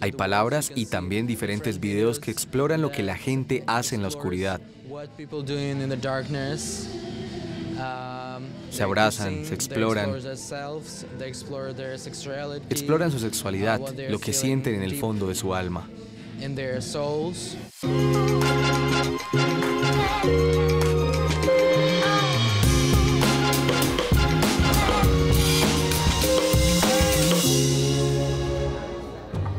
Hay palabras y también diferentes videos que exploran lo que la gente hace en la oscuridad. Se abrazan, se exploran, exploran su sexualidad, lo que sienten en el fondo de su alma.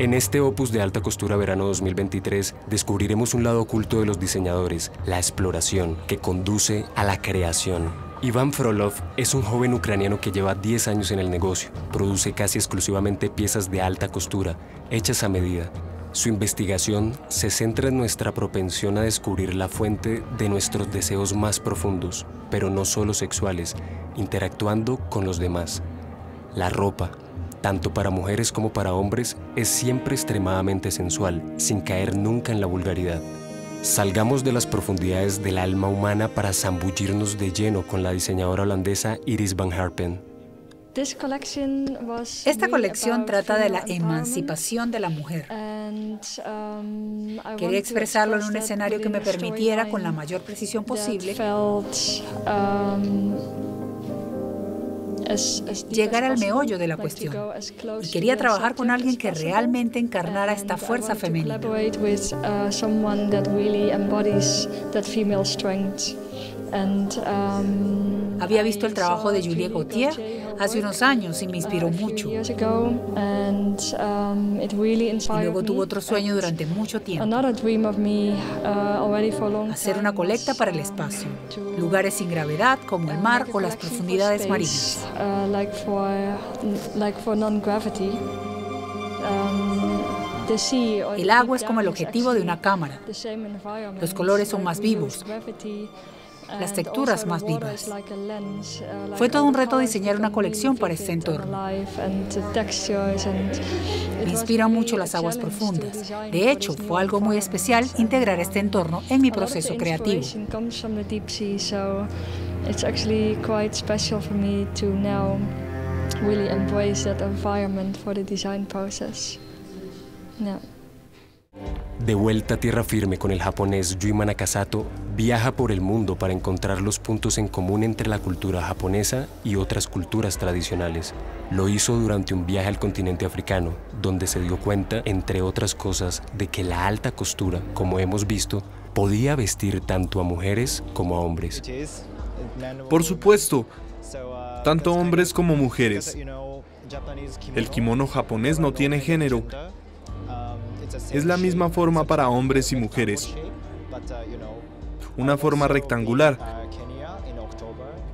En este opus de alta costura verano 2023 descubriremos un lado oculto de los diseñadores, la exploración, que conduce a la creación. Iván Frolov es un joven ucraniano que lleva 10 años en el negocio. Produce casi exclusivamente piezas de alta costura, hechas a medida. Su investigación se centra en nuestra propensión a descubrir la fuente de nuestros deseos más profundos, pero no solo sexuales, interactuando con los demás. La ropa, tanto para mujeres como para hombres, es siempre extremadamente sensual, sin caer nunca en la vulgaridad. Salgamos de las profundidades del alma humana para zambullirnos de lleno con la diseñadora holandesa Iris Van Herpen. Esta colección trata de la emancipación de la mujer. Um, Quería expresarlo en un escenario que me permitiera, con la mayor precisión posible, llegar al meollo de la cuestión. Y quería trabajar con alguien que realmente encarnara esta fuerza femenina. Había visto el trabajo de Julie Gauthier hace unos años y me inspiró mucho. Y luego tuvo otro sueño durante mucho tiempo. Hacer una colecta para el espacio. Lugares sin gravedad como el mar o las profundidades marinas. El agua es como el objetivo de una cámara. Los colores son más vivos las texturas más vivas. Fue todo un reto diseñar una colección para este entorno. Me inspiran mucho las aguas profundas. De hecho, fue algo muy especial integrar este entorno en mi proceso creativo. really embrace that environment for the design process. Yeah. De vuelta a tierra firme con el japonés Yui Manakasato, viaja por el mundo para encontrar los puntos en común entre la cultura japonesa y otras culturas tradicionales. Lo hizo durante un viaje al continente africano, donde se dio cuenta, entre otras cosas, de que la alta costura, como hemos visto, podía vestir tanto a mujeres como a hombres. Por supuesto, tanto hombres como mujeres. El kimono japonés no tiene género, es la misma forma para hombres y mujeres. Una forma rectangular.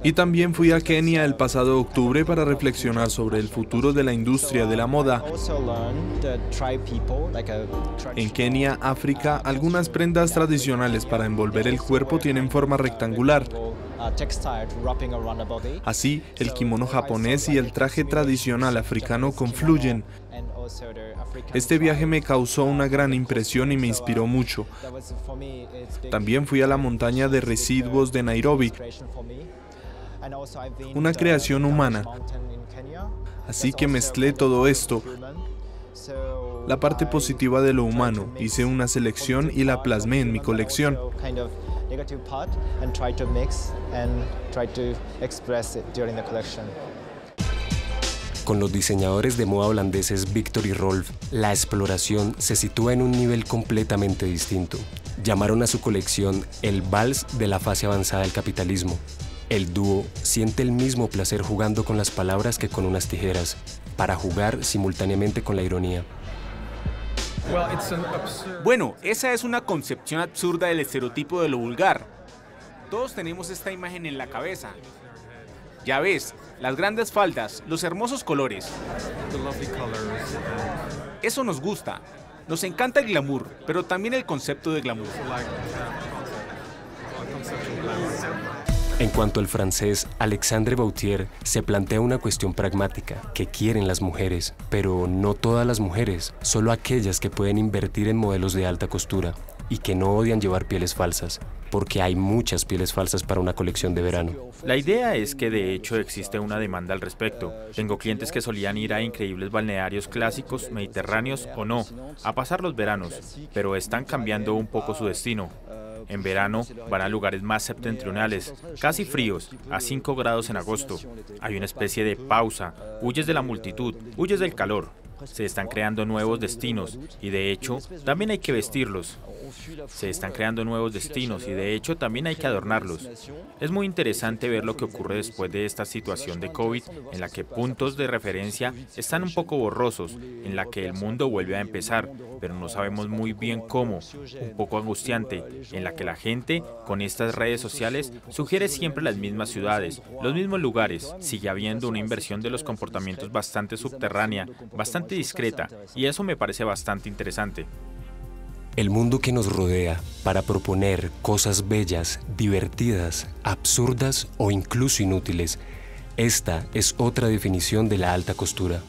Y también fui a Kenia el pasado octubre para reflexionar sobre el futuro de la industria de la moda. En Kenia, África, algunas prendas tradicionales para envolver el cuerpo tienen forma rectangular. Así, el kimono japonés y el traje tradicional africano confluyen. Este viaje me causó una gran impresión y me inspiró mucho. También fui a la montaña de residuos de Nairobi, una creación humana. Así que mezclé todo esto, la parte positiva de lo humano, hice una selección y la plasmé en mi colección. Con los diseñadores de moda holandeses Victor y Rolf, la exploración se sitúa en un nivel completamente distinto. Llamaron a su colección el vals de la fase avanzada del capitalismo. El dúo siente el mismo placer jugando con las palabras que con unas tijeras, para jugar simultáneamente con la ironía. Bueno, esa es una concepción absurda del estereotipo de lo vulgar. Todos tenemos esta imagen en la cabeza. Ya ves, las grandes faldas, los hermosos colores. Eso nos gusta. Nos encanta el glamour, pero también el concepto de glamour. En cuanto al francés, Alexandre Bautier se plantea una cuestión pragmática, que quieren las mujeres, pero no todas las mujeres, solo aquellas que pueden invertir en modelos de alta costura. y que no odian llevar pieles falsas, porque hay muchas pieles falsas para una colección de verano. La idea es que de hecho existe una demanda al respecto. Tengo clientes que solían ir a increíbles balnearios clásicos, mediterráneos o no, a pasar los veranos, pero están cambiando un poco su destino. En verano van a lugares más septentrionales, casi fríos, a 5 grados en agosto. Hay una especie de pausa, huyes de la multitud, huyes del calor. Se están creando nuevos destinos y de hecho también hay que vestirlos. Se están creando nuevos destinos y de hecho también hay que adornarlos. Es muy interesante ver lo que ocurre después de esta situación de COVID en la que puntos de referencia están un poco borrosos, en la que el mundo vuelve a empezar, pero no sabemos muy bien cómo, un poco angustiante, en la que la gente con estas redes sociales sugiere siempre las mismas ciudades, los mismos lugares, sigue habiendo una inversión de los comportamientos bastante subterránea, discreta, y eso me parece bastante interesante. El mundo que nos rodea para proponer cosas bellas, divertidas, absurdas o incluso inútiles. Esta es otra definición de la alta costura.